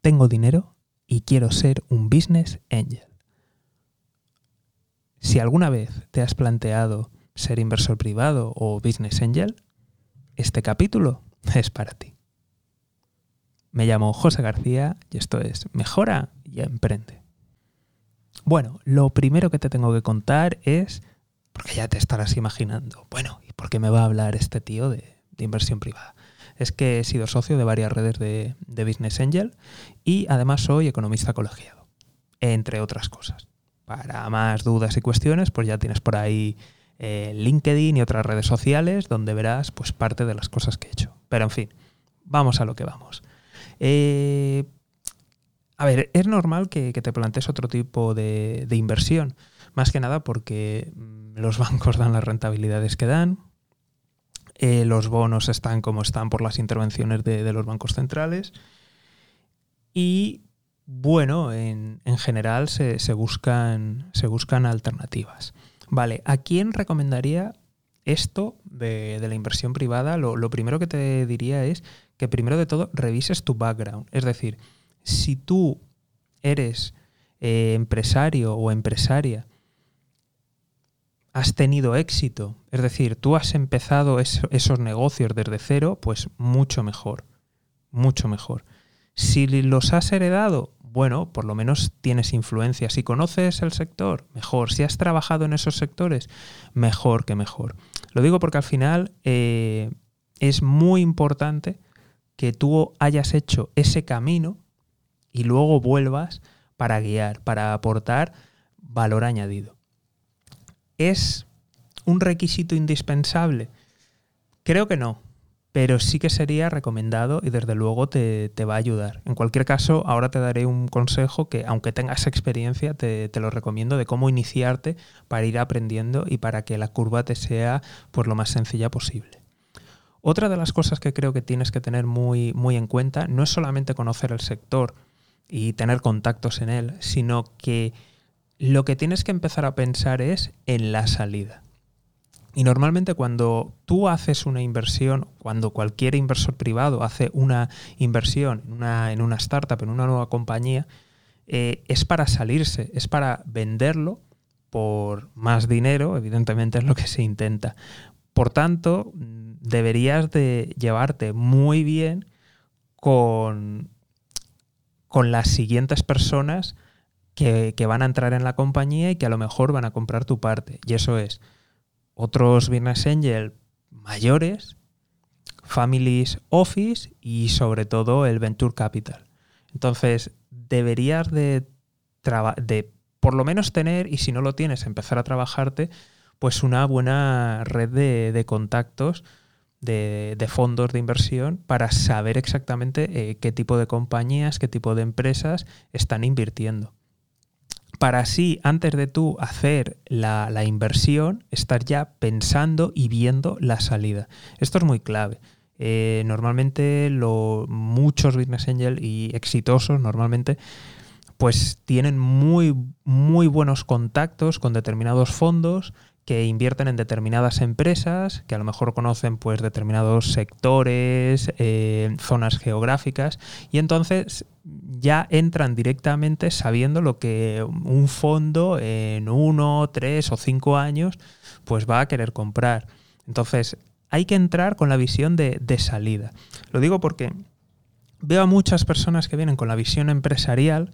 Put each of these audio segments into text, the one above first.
tengo dinero y quiero ser un business angel. Si alguna vez te has planteado ser inversor privado o business angel, este capítulo es para ti. Me llamo José García y esto es Mejora y Emprende. Bueno, lo primero que te tengo que contar es, porque ya te estarás imaginando, bueno, ¿y por qué me va a hablar este tío de, inversión privada? Es que he sido socio de varias redes de, Business Angel y además soy economista colegiado, entre otras cosas. Para más dudas y cuestiones, pues ya tienes por ahí eh, LinkedIn y otras redes sociales donde verás pues parte de las cosas que he hecho. Pero en fin, vamos a lo que vamos. Eh, a ver, es normal que, te plantees otro tipo de, inversión, más que nada porque mm, los bancos dan las rentabilidades que dan, eh, los bonos están como están por las intervenciones de, los bancos centrales y bueno, en, general se, buscan, se buscan alternativas. Vale, ¿a quién recomendaría esto de, la inversión privada? Lo, primero que te diría es que primero de todo revises tu background. Es decir, si tú eres eh, empresario o empresaria, has tenido éxito, es decir, tú has empezado esos negocios desde cero, pues mucho mejor, mucho mejor. Si los has heredado, bueno, por lo menos tienes influencia. Si conoces el sector, mejor. Si has trabajado en esos sectores, mejor que mejor. Lo digo porque al final eh, es muy importante que tú hayas hecho ese camino y luego vuelvas para guiar, para aportar valor añadido. ¿Es un requisito indispensable? Creo que no pero sí que sería recomendado y desde luego te, va a ayudar. En cualquier caso, ahora te daré un consejo que, aunque tengas experiencia, te, lo recomiendo de cómo iniciarte para ir aprendiendo y para que la curva te sea pues, lo más sencilla posible. Otra de las cosas que creo que tienes que tener muy, muy en cuenta no es solamente conocer el sector y tener contactos en él, sino que lo que tienes que empezar a pensar es en la salida. Y normalmente cuando tú haces una inversión, cuando cualquier inversor privado hace una inversión en una, en una startup, en una nueva compañía, eh, es para salirse, es para venderlo por más dinero, evidentemente es lo que se intenta. Por tanto, deberías de llevarte muy bien con, con las siguientes personas que, van a entrar en la compañía y que a lo mejor van a comprar tu parte. Y eso es otros business angel mayores, families office y sobre todo el venture capital. Entonces, deberías de, de por lo menos tener, y si no lo tienes, empezar a trabajarte, pues una buena red de, contactos de, fondos de inversión para saber exactamente eh, qué tipo de compañías, qué tipo de empresas están invirtiendo para así, antes de tú hacer la, inversión, estar ya pensando y viendo la salida. Esto es muy clave. Eh, normalmente muchos business angel y exitosos normalmente pues tienen muy, muy buenos contactos con determinados fondos que invierten en determinadas empresas, que a lo mejor conocen pues determinados sectores, eh, zonas geográficas, y entonces ya entran directamente sabiendo lo que un fondo en uno, tres o cinco años pues va a querer comprar. Entonces hay que entrar con la visión de, salida. Lo digo porque veo a muchas personas que vienen con la visión empresarial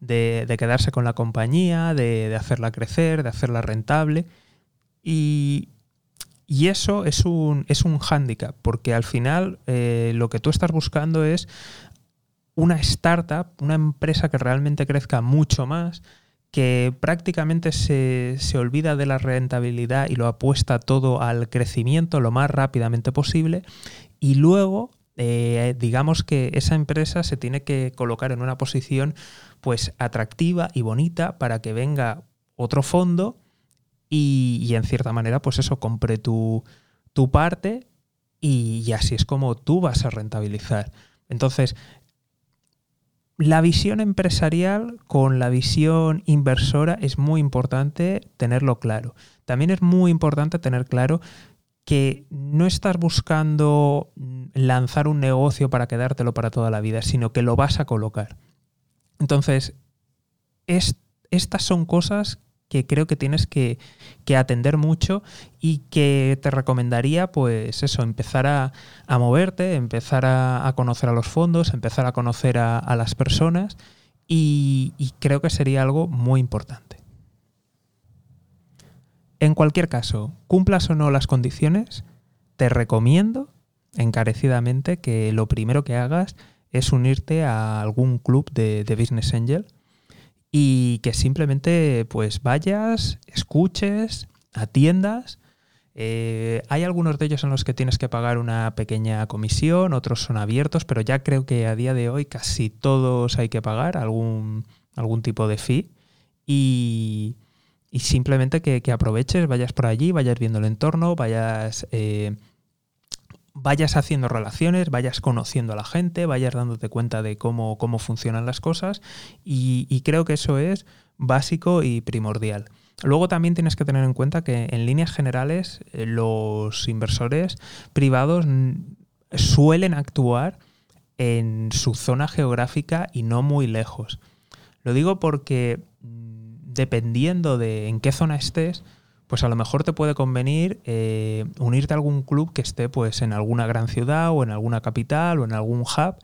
de, quedarse con la compañía, de, hacerla crecer, de hacerla rentable. Y, eso es un, es un hándicap, porque al final eh, lo que tú estás buscando es una startup, una empresa que realmente crezca mucho más, que prácticamente se, olvida de la rentabilidad y lo apuesta todo al crecimiento lo más rápidamente posible. Y luego eh, digamos que esa empresa se tiene que colocar en una posición pues atractiva y bonita para que venga otro fondo y, en cierta manera pues eso compre tu, tu parte y, y así es como tú vas a rentabilizar. Entonces, la visión empresarial con la visión inversora es muy importante tenerlo claro. También es muy importante tener claro que no estás buscando lanzar un negocio para quedártelo para toda la vida, sino que lo vas a colocar. Entonces, estas son cosas que creo que tienes que, atender mucho y que te recomendaría, pues eso, empezar a, moverte, empezar a, conocer a los fondos, empezar a conocer a, las personas y creo que sería algo muy importante. En cualquier caso, cumplas o no las condiciones, te recomiendo encarecidamente que lo primero que hagas es unirte a algún club de, Business Angel y que simplemente pues vayas, escuches, atiendas. Eh, hay algunos de ellos en los que tienes que pagar una pequeña comisión, otros son abiertos, pero ya creo que a día de hoy casi todos hay que pagar algún, algún tipo de fee. Y, y simplemente que, aproveches, vayas por allí, vayas viendo el entorno, vayas, eh, vayas haciendo relaciones, vayas conociendo a la gente, vayas dándote cuenta de cómo, cómo funcionan las cosas y, creo que eso es básico y primordial. Luego también tienes que tener en cuenta que en líneas generales eh, los inversores privados suelen actuar en su zona geográfica y no muy lejos. Lo digo porque dependiendo de en qué zona estés, pues a lo mejor te puede convenir eh, unirte a algún club que esté pues en alguna gran ciudad o en alguna capital o en algún hub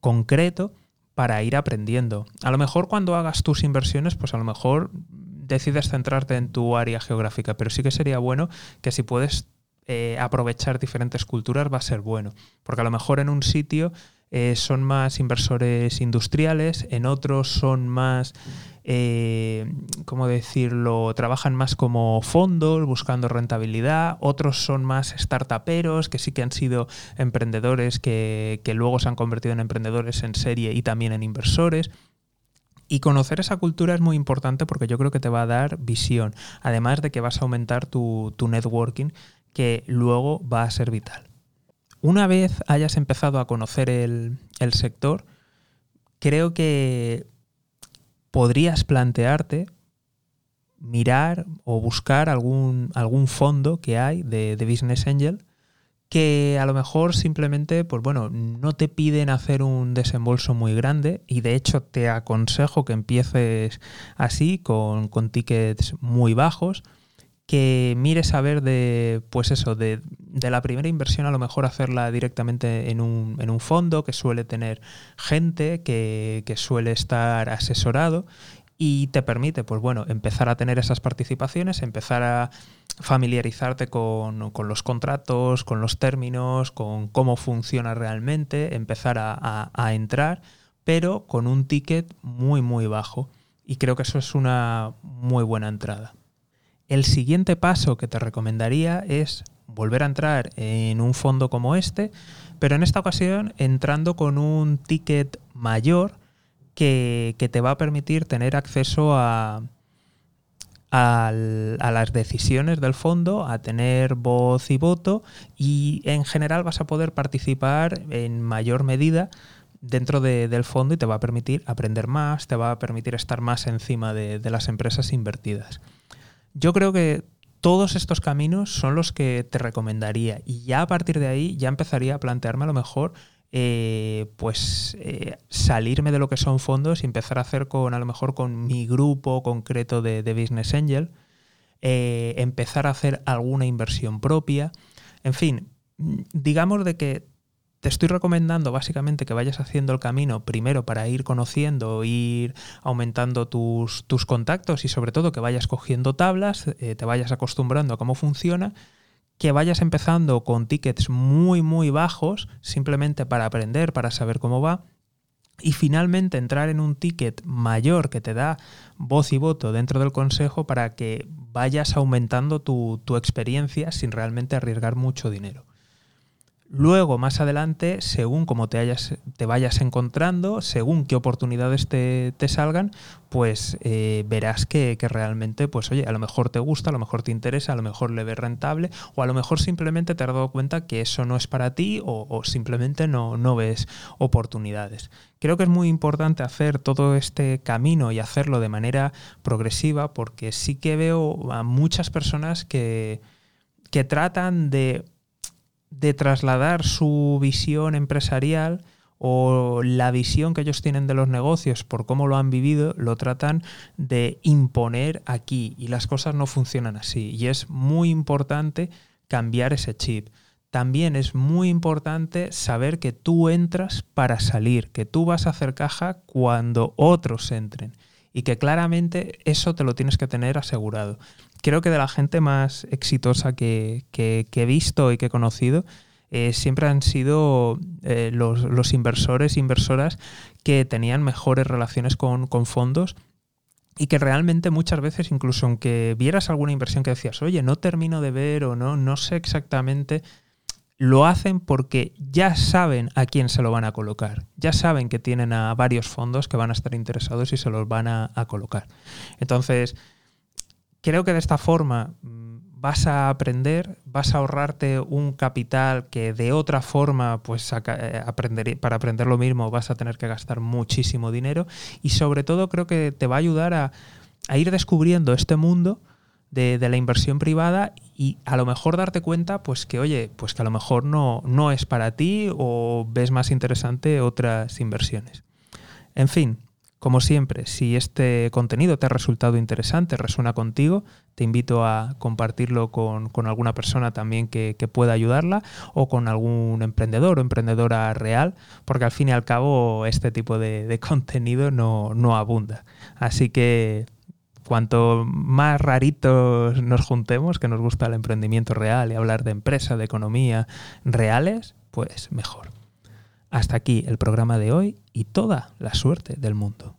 concreto para ir aprendiendo. A lo mejor cuando hagas tus inversiones, pues a lo mejor decides centrarte en tu área geográfica, pero sí que sería bueno que si puedes eh, aprovechar diferentes culturas va a ser bueno, porque a lo mejor en un sitio eh, son más inversores industriales, en otros son más eh, ¿cómo decirlo?, trabajan más como fondos buscando rentabilidad, otros son más startuperos, que sí que han sido emprendedores que, luego se han convertido en emprendedores en serie y también en inversores. Y conocer esa cultura es muy importante porque yo creo que te va a dar visión, además de que vas a aumentar tu, networking, que luego va a ser vital. Una vez hayas empezado a conocer el, el sector, creo que podrías plantearte mirar o buscar algún, algún fondo que hay de, Business Angel que a lo mejor simplemente, pues bueno, no te piden hacer un desembolso muy grande y de hecho te aconsejo que empieces así, con, con tickets muy bajos que mires a ver de, pues eso, de, la primera inversión a lo mejor hacerla directamente en un, en un fondo que suele tener gente, que, suele estar asesorado y te permite, pues bueno, empezar a tener esas participaciones, empezar a familiarizarte con, los contratos, con los términos, con cómo funciona realmente, empezar a, a entrar, pero con un ticket muy, muy bajo. Y creo que eso es una muy buena entrada. El siguiente paso que te recomendaría es volver a entrar en un fondo como este, pero en esta ocasión entrando con un ticket mayor que, te va a permitir tener acceso a, las decisiones del fondo, a tener voz y voto y en general vas a poder participar en mayor medida dentro del fondo y te va a permitir aprender más, te va a permitir estar más encima de las empresas invertidas. Yo creo que todos estos caminos son los que te recomendaría. Y ya a partir de ahí ya empezaría a plantearme a lo mejor eh, pues eh, salirme de lo que son fondos y empezar a hacer con a lo mejor con mi grupo concreto de, Business Angel, eh, empezar a hacer alguna inversión propia, en fin, digamos de que te estoy recomendando básicamente que vayas haciendo el camino primero para ir conociendo, ir aumentando tus, tus contactos y sobre todo que vayas cogiendo tablas, eh, te vayas acostumbrando a cómo funciona, que vayas empezando con tickets muy muy bajos simplemente para aprender, para saber cómo va y finalmente entrar en un ticket mayor que te da voz y voto dentro del consejo para que vayas aumentando tu, tu experiencia sin realmente arriesgar mucho dinero. Luego, más adelante, según como te, hayas, te vayas encontrando, según qué oportunidades te, salgan, pues eh, verás que, realmente, pues oye, a lo mejor te gusta, a lo mejor te interesa, a lo mejor le ves rentable, o a lo mejor simplemente te has dado cuenta que eso no es para ti o, simplemente no, no ves oportunidades. Creo que es muy importante hacer todo este camino y hacerlo de manera progresiva porque sí que veo a muchas personas que que tratan de, de trasladar su visión empresarial o la visión que ellos tienen de los negocios por cómo lo han vivido, lo tratan de imponer aquí y las cosas no funcionan así. Y es muy importante cambiar ese chip. También es muy importante saber que tú entras para salir, que tú vas a hacer caja cuando otros entren y que claramente eso te lo tienes que tener asegurado. Creo que de la gente más exitosa que, que he visto y que he conocido, eh, siempre han sido eh, los, los, inversores, inversoras que tenían mejores relaciones con, fondos y que realmente muchas veces, incluso aunque vieras alguna inversión que decías, oye, no termino de ver o no, no sé exactamente, lo hacen porque ya saben a quién se lo van a colocar. Ya saben que tienen a varios fondos que van a estar interesados y se los van a, colocar. Entonces, creo que de esta forma vas a aprender, vas a ahorrarte un capital que de otra forma, pues eh, aprender, para aprender lo mismo vas a tener que gastar muchísimo dinero y sobre todo creo que te va a ayudar a, ir descubriendo este mundo de, la inversión privada y a lo mejor darte cuenta pues que oye, pues que a lo mejor no, no es para ti o ves más interesante otras inversiones. En fin, como siempre, si este contenido te ha resultado interesante, resuena contigo, te invito a compartirlo con, alguna persona también que, pueda ayudarla o con algún emprendedor o emprendedora real, porque al fin y al cabo este tipo de, contenido no, no abunda. Así que cuanto más raritos nos juntemos, que nos gusta el emprendimiento real y hablar de empresa, de economía reales, pues mejor. Hasta aquí el programa de hoy y toda la suerte del mundo.